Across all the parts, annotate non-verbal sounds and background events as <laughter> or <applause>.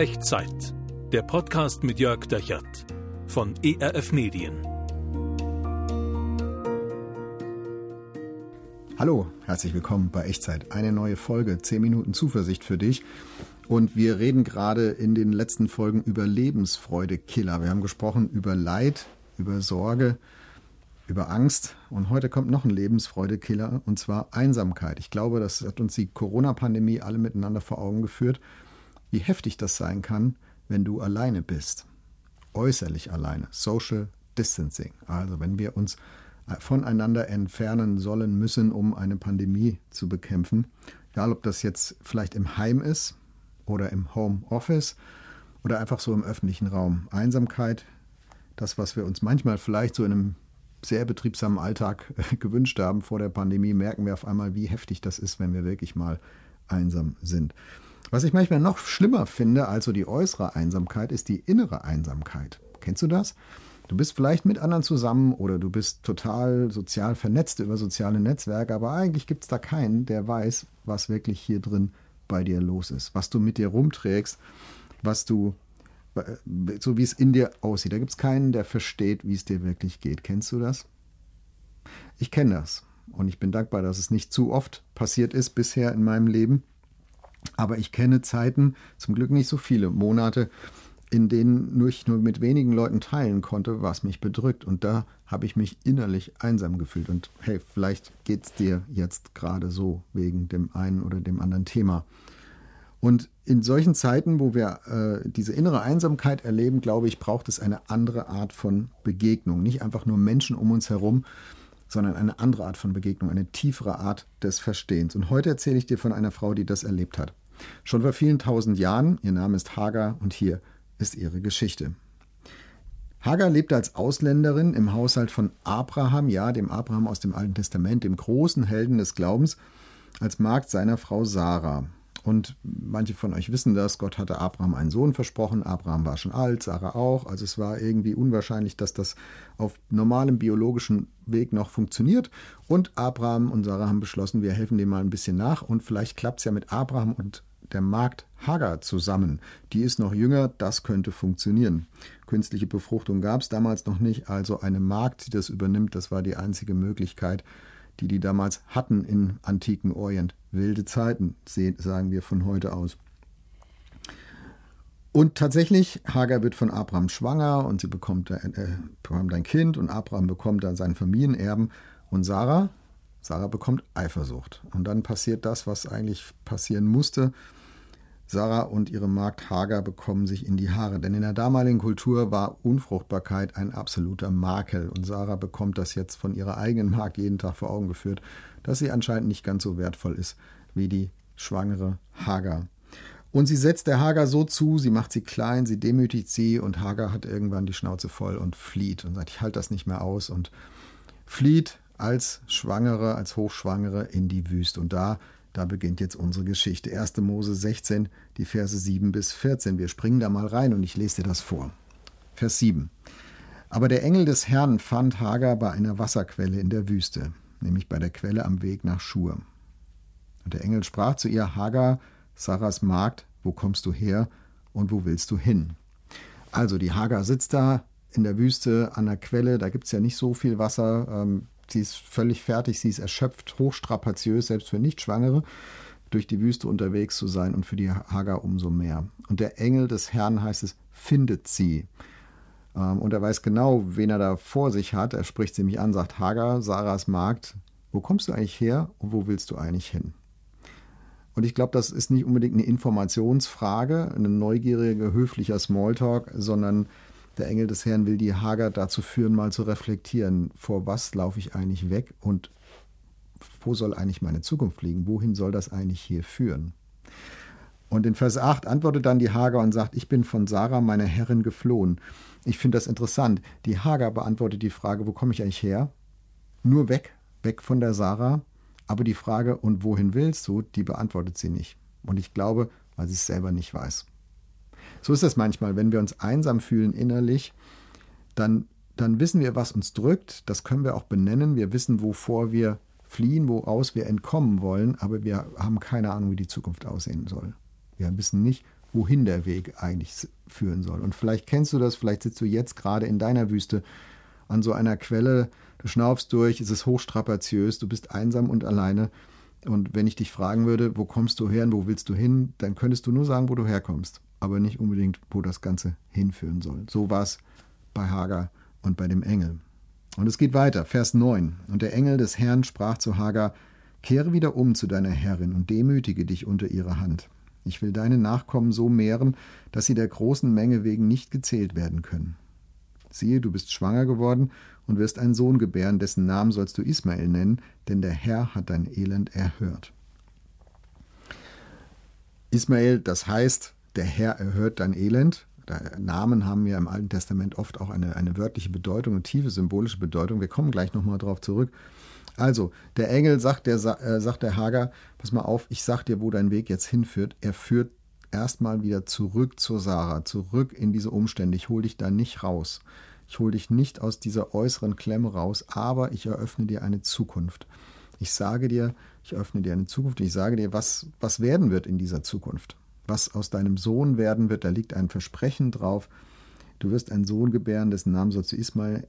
Echtzeit. Der Podcast mit Jörg Dechert von ERF Medien. Hallo, herzlich willkommen bei Echtzeit. Eine neue Folge, 10 Minuten Zuversicht für dich. Und wir reden gerade in den letzten Folgen über Lebensfreude-Killer. Wir haben gesprochen über Leid, über Sorge, über Angst. Und heute kommt noch ein Lebensfreude-Killer, und zwar Einsamkeit. Ich glaube, das hat uns die Corona-Pandemie alle miteinander vor Augen geführt, wie heftig das sein kann, wenn du alleine bist. Äußerlich alleine. Social Distancing. Also wenn wir uns voneinander entfernen sollen müssen, um eine Pandemie zu bekämpfen. Egal, ob das jetzt vielleicht im Heim ist, oder im Homeoffice oder einfach so im öffentlichen Raum. Einsamkeit, das, was wir uns manchmal vielleicht so in einem sehr betriebsamen Alltag äh, gewünscht haben vor der Pandemie, merken wir auf einmal, wie heftig das ist, wenn wir wirklich mal einsam sind. Was ich manchmal noch schlimmer finde als die äußere Einsamkeit, ist die innere Einsamkeit. Kennst du das? Du bist vielleicht mit anderen zusammen oder du bist total sozial vernetzt über soziale Netzwerke, aber eigentlich gibt es da keinen, der weiß, was wirklich hier drin bei dir los ist, was du mit dir rumträgst, was du, äh, so wie es in dir aussieht. Da gibt es keinen, der versteht, wie es dir wirklich geht. Kennst du das? Ich kenne das und ich bin dankbar, dass es nicht zu oft passiert ist bisher in meinem Leben. Aber ich kenne Zeiten, zum Glück nicht so viele Monate, in denen nur ich nur mit wenigen Leuten teilen konnte, was mich bedrückt. Und da habe ich mich innerlich einsam gefühlt. Und hey, vielleicht geht es dir jetzt gerade so wegen dem einen oder dem anderen Thema. Und in solchen Zeiten, wo wir äh, diese innere Einsamkeit erleben, glaube ich, braucht es eine andere Art von Begegnung. Nicht einfach nur Menschen um uns herum, sondern eine andere Art von Begegnung, eine tiefere Art des Verstehens. Und heute erzähle ich dir von einer Frau, die das erlebt hat. Schon vor vielen tausend Jahren, ihr Name ist Hagar und hier ist ihre Geschichte. Hagar lebte als Ausländerin im Haushalt von Abraham, ja, dem Abraham aus dem Alten Testament, dem großen Helden des Glaubens, als Magd seiner Frau Sarah. Und manche von euch wissen das, Gott hatte Abraham einen Sohn versprochen, Abraham war schon alt, Sarah auch, also es war irgendwie unwahrscheinlich, dass das auf normalem biologischen Weg noch funktioniert. Und Abraham und Sarah haben beschlossen, wir helfen dem mal ein bisschen nach und vielleicht klappt es ja mit Abraham und der Magd Hagar zusammen. Die ist noch jünger, das könnte funktionieren. Künstliche Befruchtung gab es damals noch nicht, also eine Magd, die das übernimmt, das war die einzige Möglichkeit, die die damals hatten im antiken Orient. Wilde Zeiten, sagen wir von heute aus. Und tatsächlich, Hagar wird von Abraham schwanger und sie bekommt, äh, bekommt ein Kind und Abraham bekommt dann seinen Familienerben. Und Sarah, Sarah bekommt Eifersucht. Und dann passiert das, was eigentlich passieren musste. Sarah und ihre Magd Hagar bekommen sich in die Haare, denn in der damaligen Kultur war Unfruchtbarkeit ein absoluter Makel und Sarah bekommt das jetzt von ihrer eigenen Magd jeden Tag vor Augen geführt, dass sie anscheinend nicht ganz so wertvoll ist wie die schwangere Hagar. Und sie setzt der Hagar so zu, sie macht sie klein, sie demütigt sie und Hagar hat irgendwann die Schnauze voll und flieht und sagt, ich halte das nicht mehr aus und flieht als Schwangere, als Hochschwangere in die Wüste. Und da da beginnt jetzt unsere Geschichte. 1. Mose 16, die Verse 7 bis 14. Wir springen da mal rein und ich lese dir das vor. Vers 7. Aber der Engel des Herrn fand Hagar bei einer Wasserquelle in der Wüste, nämlich bei der Quelle am Weg nach Schur. Und der Engel sprach zu ihr: Hagar, Sarahs Magd, wo kommst du her und wo willst du hin? Also, die Hagar sitzt da in der Wüste an der Quelle, da gibt es ja nicht so viel Wasser. Ähm, Sie ist völlig fertig, sie ist erschöpft, hochstrapaziös, selbst für Nichtschwangere, durch die Wüste unterwegs zu sein und für die Hagar umso mehr. Und der Engel des Herrn heißt es, findet sie. Ähm, und er weiß genau, wen er da vor sich hat. Er spricht sie mich an, sagt Hagar, Sarahs Magd, wo kommst du eigentlich her und wo willst du eigentlich hin? Und ich glaube, das ist nicht unbedingt eine Informationsfrage, ein neugieriger, höflicher Smalltalk, sondern der Engel des Herrn will die Hagar dazu führen, mal zu reflektieren, vor was laufe ich eigentlich weg und wo soll eigentlich meine Zukunft liegen? Wohin soll das eigentlich hier führen? Und in Vers 8 antwortet dann die Hagar und sagt, ich bin von Sarah, meiner Herrin, geflohen. Ich finde das interessant. Die Hagar beantwortet die Frage, wo komme ich eigentlich her? Nur weg, weg von der Sarah. Aber die Frage, und wohin willst du, die beantwortet sie nicht. Und ich glaube, weil sie es selber nicht weiß. So ist es manchmal, wenn wir uns einsam fühlen innerlich, dann, dann wissen wir, was uns drückt. Das können wir auch benennen. Wir wissen, wovor wir fliehen, woraus wir entkommen wollen, aber wir haben keine Ahnung, wie die Zukunft aussehen soll. Wir wissen nicht, wohin der Weg eigentlich führen soll. Und vielleicht kennst du das, vielleicht sitzt du jetzt gerade in deiner Wüste an so einer Quelle, du schnaufst durch, es ist hochstrapaziös, du bist einsam und alleine. Und wenn ich dich fragen würde, wo kommst du her und wo willst du hin, dann könntest du nur sagen, wo du herkommst, aber nicht unbedingt, wo das Ganze hinführen soll. So war es bei Hagar und bei dem Engel. Und es geht weiter, Vers 9. Und der Engel des Herrn sprach zu Hagar, Kehre wieder um zu deiner Herrin und demütige dich unter ihre Hand. Ich will deine Nachkommen so mehren, dass sie der großen Menge wegen nicht gezählt werden können. Siehe, du bist schwanger geworden und wirst einen Sohn gebären, dessen Namen sollst du Ismael nennen, denn der Herr hat dein Elend erhört. Ismael, das heißt, der Herr erhört dein Elend. Namen haben ja im Alten Testament oft auch eine, eine wörtliche Bedeutung, eine tiefe symbolische Bedeutung. Wir kommen gleich nochmal darauf zurück. Also, der Engel sagt der, äh, sagt der Hager, pass mal auf, ich sag dir, wo dein Weg jetzt hinführt. Er führt erstmal wieder zurück zur Sarah, zurück in diese Umstände. Ich hole dich da nicht raus. Ich hole dich nicht aus dieser äußeren Klemme raus, aber ich eröffne dir eine Zukunft. Ich sage dir, ich öffne dir eine Zukunft. Ich sage dir, was, was werden wird in dieser Zukunft. Was aus deinem Sohn werden wird, da liegt ein Versprechen drauf. Du wirst einen Sohn gebären, dessen Namen sollst du Ismael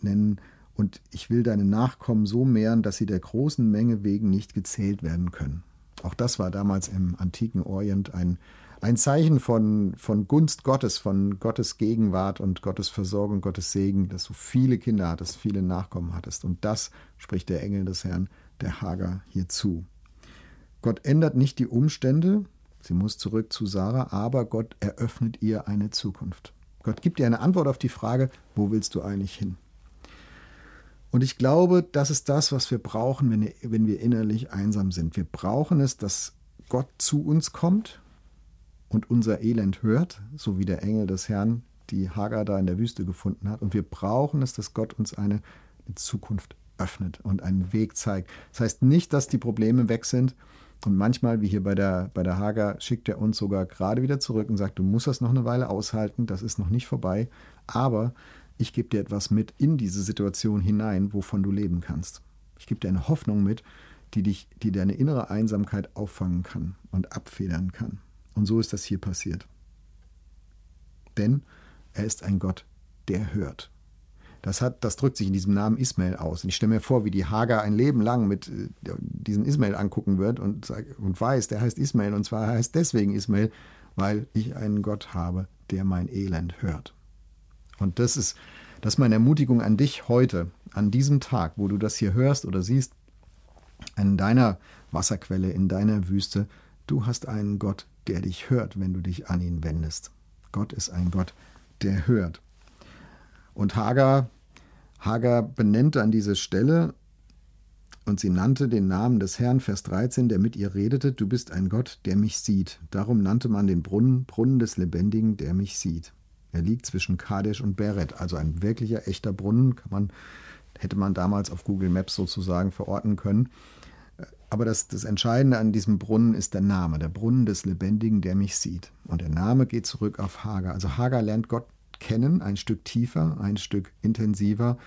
nennen und ich will deine Nachkommen so mehren, dass sie der großen Menge wegen nicht gezählt werden können. Auch das war damals im antiken Orient ein, ein Zeichen von, von Gunst Gottes, von Gottes Gegenwart und Gottes Versorgung, Gottes Segen, dass du viele Kinder hattest, viele Nachkommen hattest. Und das spricht der Engel des Herrn, der Hager, hier zu. Gott ändert nicht die Umstände, sie muss zurück zu Sarah, aber Gott eröffnet ihr eine Zukunft. Gott gibt ihr eine Antwort auf die Frage, wo willst du eigentlich hin? Und ich glaube, das ist das, was wir brauchen, wenn, wenn wir innerlich einsam sind. Wir brauchen es, dass Gott zu uns kommt und unser Elend hört, so wie der Engel des Herrn die Hagar da in der Wüste gefunden hat. Und wir brauchen es, dass Gott uns eine, eine Zukunft öffnet und einen Weg zeigt. Das heißt nicht, dass die Probleme weg sind. Und manchmal, wie hier bei der, bei der Hagar, schickt er uns sogar gerade wieder zurück und sagt, du musst das noch eine Weile aushalten, das ist noch nicht vorbei. Aber ich gebe dir etwas mit in diese Situation hinein, wovon du leben kannst. Ich gebe dir eine Hoffnung mit, die dich, die deine innere Einsamkeit auffangen kann und abfedern kann. Und so ist das hier passiert. Denn er ist ein Gott, der hört. Das, hat, das drückt sich in diesem Namen Ismael aus. Und ich stelle mir vor, wie die Hagar ein Leben lang mit äh, diesem Ismael angucken wird und, und weiß, der heißt Ismael. Und zwar heißt deswegen Ismael, weil ich einen Gott habe, der mein Elend hört. Und das ist, das ist meine Ermutigung an dich heute, an diesem Tag, wo du das hier hörst oder siehst, an deiner Wasserquelle, in deiner Wüste. Du hast einen Gott, der dich hört, wenn du dich an ihn wendest. Gott ist ein Gott, der hört. Und Hagar, Hagar benennt an diese Stelle und sie nannte den Namen des Herrn, Vers 13, der mit ihr redete, du bist ein Gott, der mich sieht. Darum nannte man den Brunnen Brunnen des Lebendigen, der mich sieht. Er liegt zwischen Kadesh und Beret, also ein wirklicher echter Brunnen, kann man, hätte man damals auf Google Maps sozusagen verorten können. Aber das, das Entscheidende an diesem Brunnen ist der Name, der Brunnen des Lebendigen, der mich sieht. Und der Name geht zurück auf Hagar. Also Hagar lernt Gott kennen, ein Stück tiefer, ein Stück intensiver,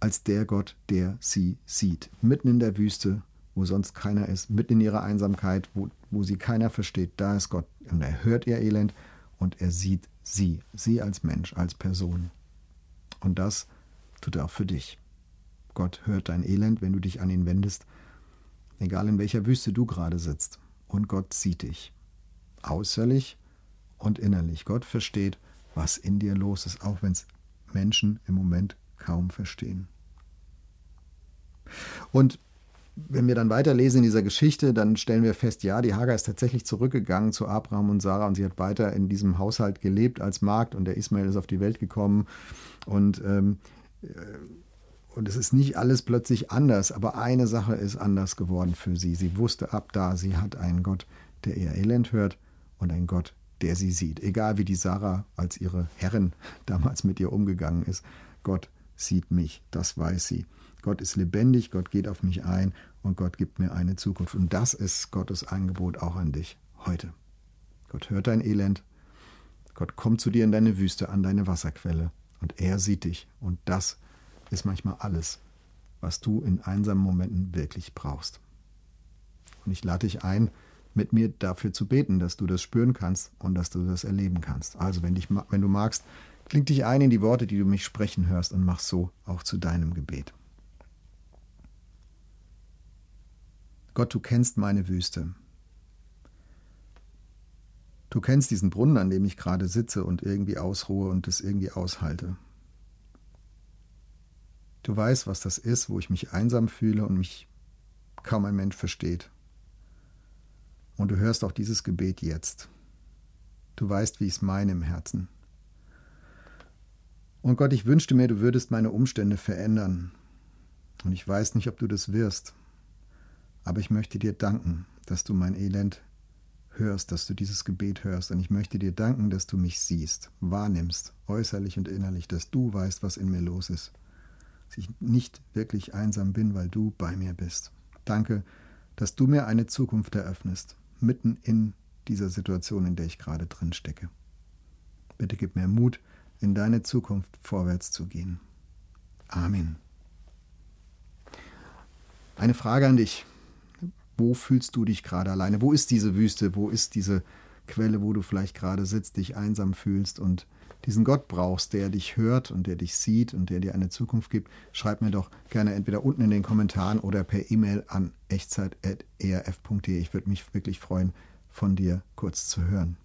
als der Gott, der sie sieht. Mitten in der Wüste, wo sonst keiner ist, mitten in ihrer Einsamkeit, wo, wo sie keiner versteht, da ist Gott. Und er hört ihr Elend und er sieht sie, sie als Mensch, als Person. Und das tut er auch für dich. Gott hört dein Elend, wenn du dich an ihn wendest, egal in welcher Wüste du gerade sitzt. Und Gott sieht dich, äußerlich und innerlich. Gott versteht, was in dir los ist, auch wenn es Menschen im Moment kaum verstehen. Und wenn wir dann weiterlesen in dieser Geschichte, dann stellen wir fest, ja, die Hagar ist tatsächlich zurückgegangen zu Abraham und Sarah und sie hat weiter in diesem Haushalt gelebt als Magd und der Ismael ist auf die Welt gekommen und ähm, äh, und es ist nicht alles plötzlich anders, aber eine Sache ist anders geworden für sie. Sie wusste ab da, sie hat einen Gott, der ihr Elend hört und einen Gott, der sie sieht. Egal wie die Sarah als ihre Herrin <laughs> damals mit ihr umgegangen ist, Gott sieht mich, das weiß sie. Gott ist lebendig, Gott geht auf mich ein und Gott gibt mir eine Zukunft. Und das ist Gottes Angebot auch an dich heute. Gott hört dein Elend, Gott kommt zu dir in deine Wüste, an deine Wasserquelle und er sieht dich. Und das ist manchmal alles, was du in einsamen Momenten wirklich brauchst. Und ich lade dich ein, mit mir dafür zu beten, dass du das spüren kannst und dass du das erleben kannst. Also wenn, dich, wenn du magst, kling dich ein in die Worte, die du mich sprechen hörst und mach so auch zu deinem Gebet. Gott, du kennst meine Wüste. Du kennst diesen Brunnen, an dem ich gerade sitze und irgendwie ausruhe und es irgendwie aushalte. Du weißt, was das ist, wo ich mich einsam fühle und mich kaum ein Mensch versteht. Und du hörst auch dieses Gebet jetzt. Du weißt, wie ich es meine im Herzen. Und Gott, ich wünschte mir, du würdest meine Umstände verändern. Und ich weiß nicht, ob du das wirst. Aber ich möchte dir danken, dass du mein Elend hörst, dass du dieses Gebet hörst. Und ich möchte dir danken, dass du mich siehst, wahrnimmst, äußerlich und innerlich, dass du weißt, was in mir los ist. Dass ich nicht wirklich einsam bin, weil du bei mir bist. Danke, dass du mir eine Zukunft eröffnest, mitten in dieser Situation, in der ich gerade drin stecke. Bitte gib mir Mut, in deine Zukunft vorwärts zu gehen. Amen. Eine Frage an dich. Wo fühlst du dich gerade alleine? Wo ist diese Wüste? Wo ist diese Quelle, wo du vielleicht gerade sitzt, dich einsam fühlst und diesen Gott brauchst, der dich hört und der dich sieht und der dir eine Zukunft gibt, schreib mir doch gerne entweder unten in den Kommentaren oder per E-Mail an echtzeit.erf.de. Ich würde mich wirklich freuen, von dir kurz zu hören.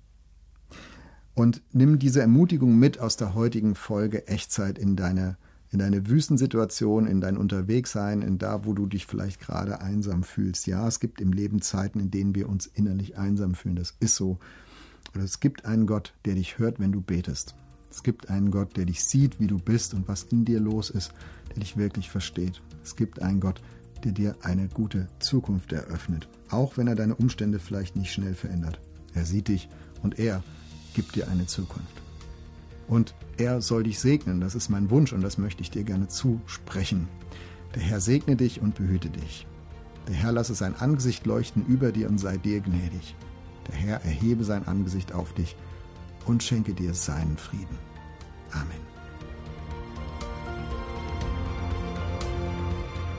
Und nimm diese Ermutigung mit aus der heutigen Folge Echtzeit in deine, in deine Wüstensituation, in dein Unterwegssein, in da, wo du dich vielleicht gerade einsam fühlst. Ja, es gibt im Leben Zeiten, in denen wir uns innerlich einsam fühlen. Das ist so. Oder es gibt einen Gott, der dich hört, wenn du betest. Es gibt einen Gott, der dich sieht, wie du bist und was in dir los ist, der dich wirklich versteht. Es gibt einen Gott, der dir eine gute Zukunft eröffnet, auch wenn er deine Umstände vielleicht nicht schnell verändert. Er sieht dich und er gibt dir eine Zukunft. Und er soll dich segnen, das ist mein Wunsch und das möchte ich dir gerne zusprechen. Der Herr segne dich und behüte dich. Der Herr lasse sein Angesicht leuchten über dir und sei dir gnädig. Der Herr erhebe sein Angesicht auf dich und schenke dir seinen Frieden. Amen.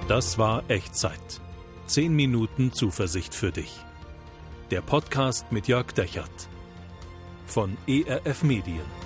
Das war Echtzeit. Zehn Minuten Zuversicht für dich. Der Podcast mit Jörg Dechert von ERF Medien.